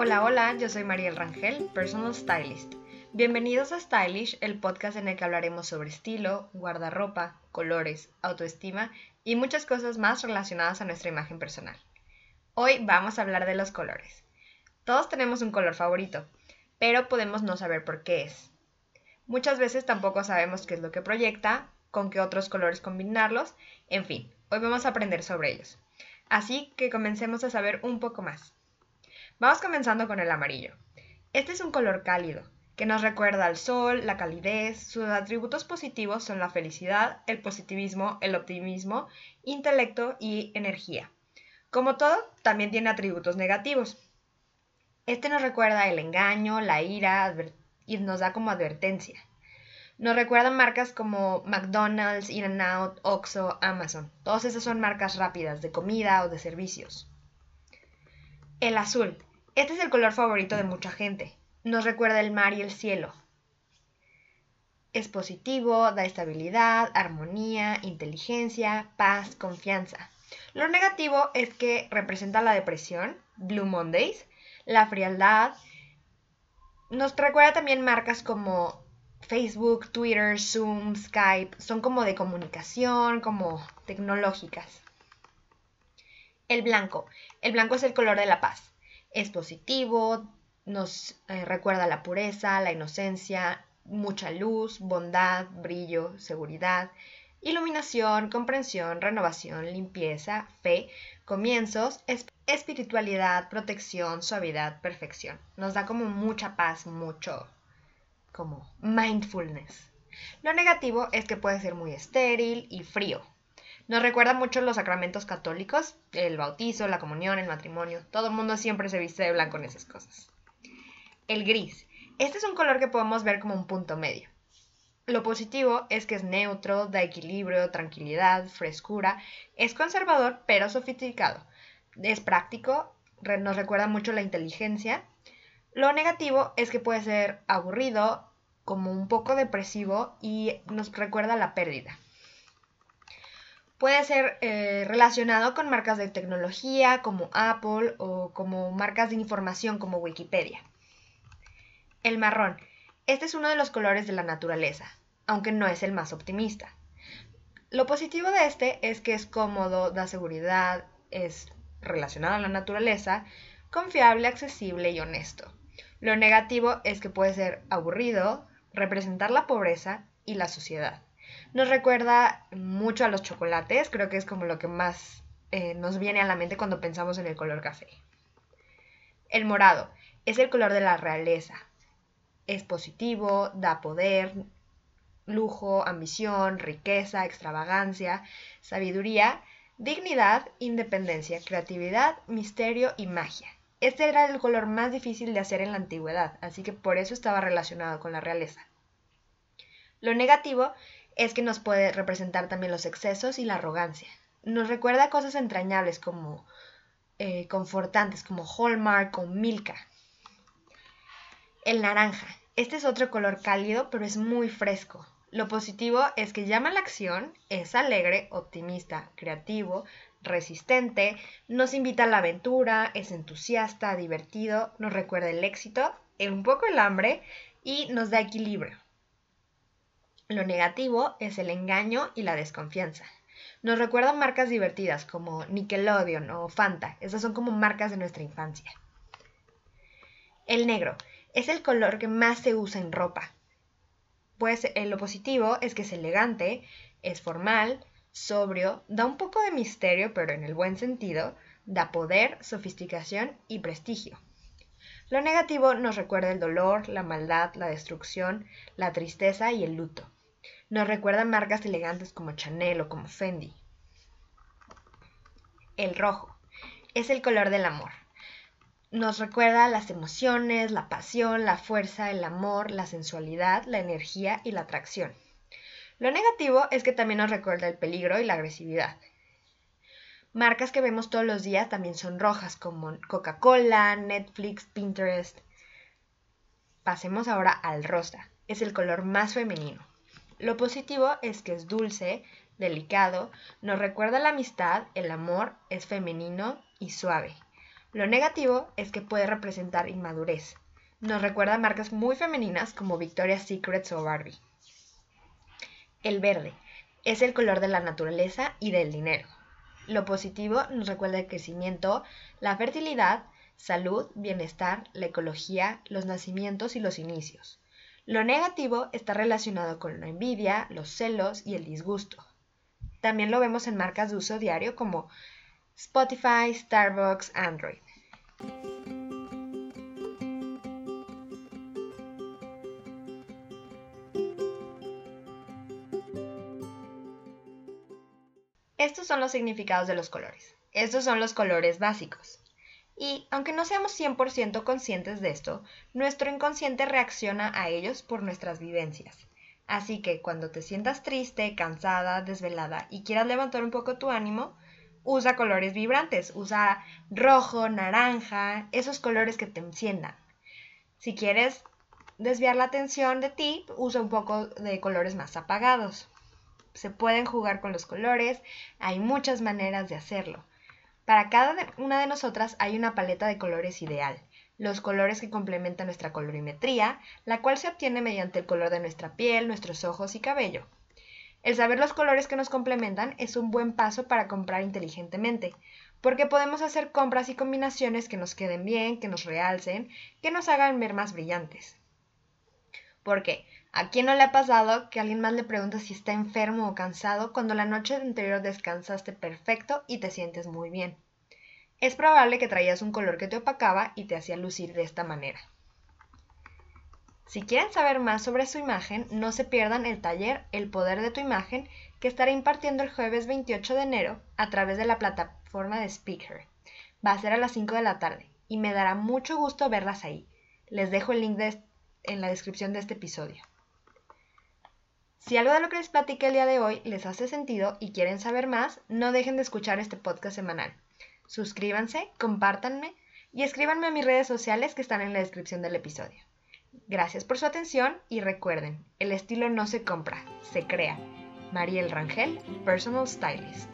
Hola, hola, yo soy Mariel Rangel, Personal Stylist. Bienvenidos a Stylish, el podcast en el que hablaremos sobre estilo, guardarropa, colores, autoestima y muchas cosas más relacionadas a nuestra imagen personal. Hoy vamos a hablar de los colores. Todos tenemos un color favorito, pero podemos no saber por qué es. Muchas veces tampoco sabemos qué es lo que proyecta, con qué otros colores combinarlos, en fin, hoy vamos a aprender sobre ellos. Así que comencemos a saber un poco más. Vamos comenzando con el amarillo. Este es un color cálido, que nos recuerda al sol, la calidez, sus atributos positivos son la felicidad, el positivismo, el optimismo, intelecto y energía. Como todo, también tiene atributos negativos. Este nos recuerda el engaño, la ira y nos da como advertencia. Nos recuerdan marcas como McDonald's, In-N-Out, Oxxo, Amazon. Todas esas son marcas rápidas de comida o de servicios. El azul. Este es el color favorito de mucha gente. Nos recuerda el mar y el cielo. Es positivo, da estabilidad, armonía, inteligencia, paz, confianza. Lo negativo es que representa la depresión, Blue Mondays, la frialdad. Nos recuerda también marcas como Facebook, Twitter, Zoom, Skype. Son como de comunicación, como tecnológicas. El blanco. El blanco es el color de la paz es positivo, nos eh, recuerda la pureza, la inocencia, mucha luz, bondad, brillo, seguridad, iluminación, comprensión, renovación, limpieza, fe, comienzos, espiritualidad, protección, suavidad, perfección. Nos da como mucha paz, mucho como mindfulness. Lo negativo es que puede ser muy estéril y frío, nos recuerda mucho los sacramentos católicos, el bautizo, la comunión, el matrimonio. Todo el mundo siempre se viste de blanco en esas cosas. El gris. Este es un color que podemos ver como un punto medio. Lo positivo es que es neutro, da equilibrio, tranquilidad, frescura, es conservador pero sofisticado, es práctico, nos recuerda mucho la inteligencia. Lo negativo es que puede ser aburrido, como un poco depresivo y nos recuerda la pérdida. Puede ser eh, relacionado con marcas de tecnología como Apple o como marcas de información como Wikipedia. El marrón. Este es uno de los colores de la naturaleza, aunque no es el más optimista. Lo positivo de este es que es cómodo, da seguridad, es relacionado a la naturaleza, confiable, accesible y honesto. Lo negativo es que puede ser aburrido, representar la pobreza y la sociedad. Nos recuerda mucho a los chocolates, creo que es como lo que más eh, nos viene a la mente cuando pensamos en el color café. El morado es el color de la realeza. Es positivo, da poder, lujo, ambición, riqueza, extravagancia, sabiduría, dignidad, independencia, creatividad, misterio y magia. Este era el color más difícil de hacer en la antigüedad, así que por eso estaba relacionado con la realeza. Lo negativo es que nos puede representar también los excesos y la arrogancia. Nos recuerda cosas entrañables como eh, confortantes, como Hallmark o Milka. El naranja. Este es otro color cálido, pero es muy fresco. Lo positivo es que llama a la acción, es alegre, optimista, creativo, resistente, nos invita a la aventura, es entusiasta, divertido, nos recuerda el éxito, un poco el hambre y nos da equilibrio. Lo negativo es el engaño y la desconfianza. Nos recuerdan marcas divertidas como Nickelodeon o Fanta. Esas son como marcas de nuestra infancia. El negro es el color que más se usa en ropa. Pues eh, lo positivo es que es elegante, es formal, sobrio, da un poco de misterio, pero en el buen sentido, da poder, sofisticación y prestigio. Lo negativo nos recuerda el dolor, la maldad, la destrucción, la tristeza y el luto. Nos recuerdan marcas elegantes como Chanel o como Fendi. El rojo es el color del amor. Nos recuerda las emociones, la pasión, la fuerza, el amor, la sensualidad, la energía y la atracción. Lo negativo es que también nos recuerda el peligro y la agresividad. Marcas que vemos todos los días también son rojas, como Coca-Cola, Netflix, Pinterest. Pasemos ahora al rosa. Es el color más femenino. Lo positivo es que es dulce, delicado, nos recuerda la amistad, el amor, es femenino y suave. Lo negativo es que puede representar inmadurez. Nos recuerda marcas muy femeninas como Victoria's Secret o Barbie. El verde es el color de la naturaleza y del dinero. Lo positivo nos recuerda el crecimiento, la fertilidad, salud, bienestar, la ecología, los nacimientos y los inicios. Lo negativo está relacionado con la envidia, los celos y el disgusto. También lo vemos en marcas de uso diario como Spotify, Starbucks, Android. Estos son los significados de los colores. Estos son los colores básicos. Y aunque no seamos 100% conscientes de esto, nuestro inconsciente reacciona a ellos por nuestras vivencias. Así que cuando te sientas triste, cansada, desvelada y quieras levantar un poco tu ánimo, usa colores vibrantes, usa rojo, naranja, esos colores que te enciendan. Si quieres desviar la atención de ti, usa un poco de colores más apagados. Se pueden jugar con los colores, hay muchas maneras de hacerlo. Para cada una de nosotras hay una paleta de colores ideal, los colores que complementan nuestra colorimetría, la cual se obtiene mediante el color de nuestra piel, nuestros ojos y cabello. El saber los colores que nos complementan es un buen paso para comprar inteligentemente, porque podemos hacer compras y combinaciones que nos queden bien, que nos realcen, que nos hagan ver más brillantes. Porque, ¿a quién no le ha pasado que alguien más le pregunta si está enfermo o cansado cuando la noche anterior descansaste perfecto y te sientes muy bien? Es probable que traías un color que te opacaba y te hacía lucir de esta manera. Si quieren saber más sobre su imagen, no se pierdan el taller El poder de tu imagen que estaré impartiendo el jueves 28 de enero a través de la plataforma de Speaker. Va a ser a las 5 de la tarde y me dará mucho gusto verlas ahí. Les dejo el link en la descripción de este episodio. Si algo de lo que les platiqué el día de hoy les hace sentido y quieren saber más, no dejen de escuchar este podcast semanal. Suscríbanse, compártanme y escríbanme a mis redes sociales que están en la descripción del episodio. Gracias por su atención y recuerden, el estilo no se compra, se crea. Mariel Rangel, Personal Stylist.